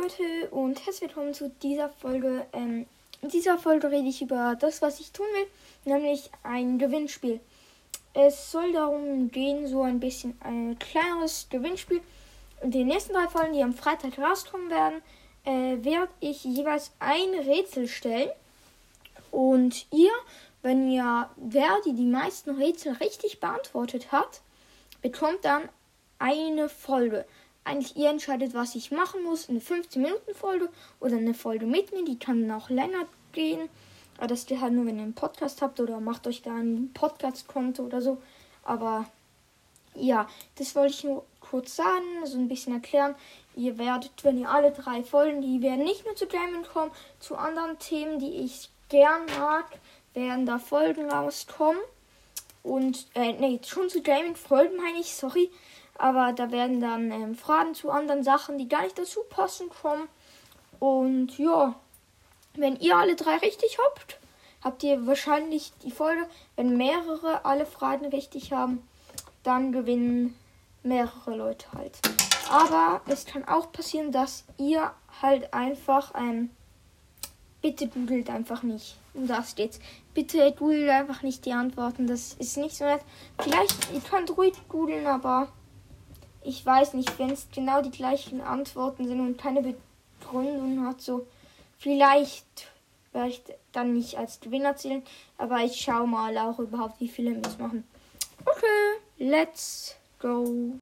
Leute und herzlich willkommen zu dieser Folge. Ähm, in dieser Folge rede ich über das, was ich tun will, nämlich ein Gewinnspiel. Es soll darum gehen, so ein bisschen ein kleineres Gewinnspiel. In den nächsten drei Folgen, die am Freitag rauskommen werden, äh, werde ich jeweils ein Rätsel stellen. Und ihr, wenn ihr, wer die die meisten Rätsel richtig beantwortet hat, bekommt dann eine Folge eigentlich ihr entscheidet, was ich machen muss. Eine 15-Minuten-Folge oder eine Folge mit mir. Die kann auch länger gehen. Aber das geht halt nur, wenn ihr einen Podcast habt oder macht euch da ein Podcast-Konto oder so. Aber ja, das wollte ich nur kurz sagen, so ein bisschen erklären. Ihr werdet, wenn ihr alle drei Folgen, die werden nicht nur zu Gaming kommen, zu anderen Themen, die ich gern mag, werden da Folgen rauskommen. Und, äh, nee, schon zu Gaming-Folgen meine ich, sorry. Aber da werden dann ähm, Fragen zu anderen Sachen, die gar nicht dazu passen, kommen. Und ja, wenn ihr alle drei richtig habt, habt ihr wahrscheinlich die Folge. Wenn mehrere alle Fragen richtig haben, dann gewinnen mehrere Leute halt. Aber es kann auch passieren, dass ihr halt einfach ähm, bitte googelt einfach nicht. Und das steht's. Bitte googelt einfach nicht die Antworten. Das ist nicht so nett. Vielleicht, ihr könnt ruhig googeln, aber ich weiß nicht, wenn es genau die gleichen Antworten sind und keine Begründung hat, so vielleicht werde ich dann nicht als Gewinner zählen, aber ich schaue mal auch überhaupt, wie viele mitmachen. Okay, let's go.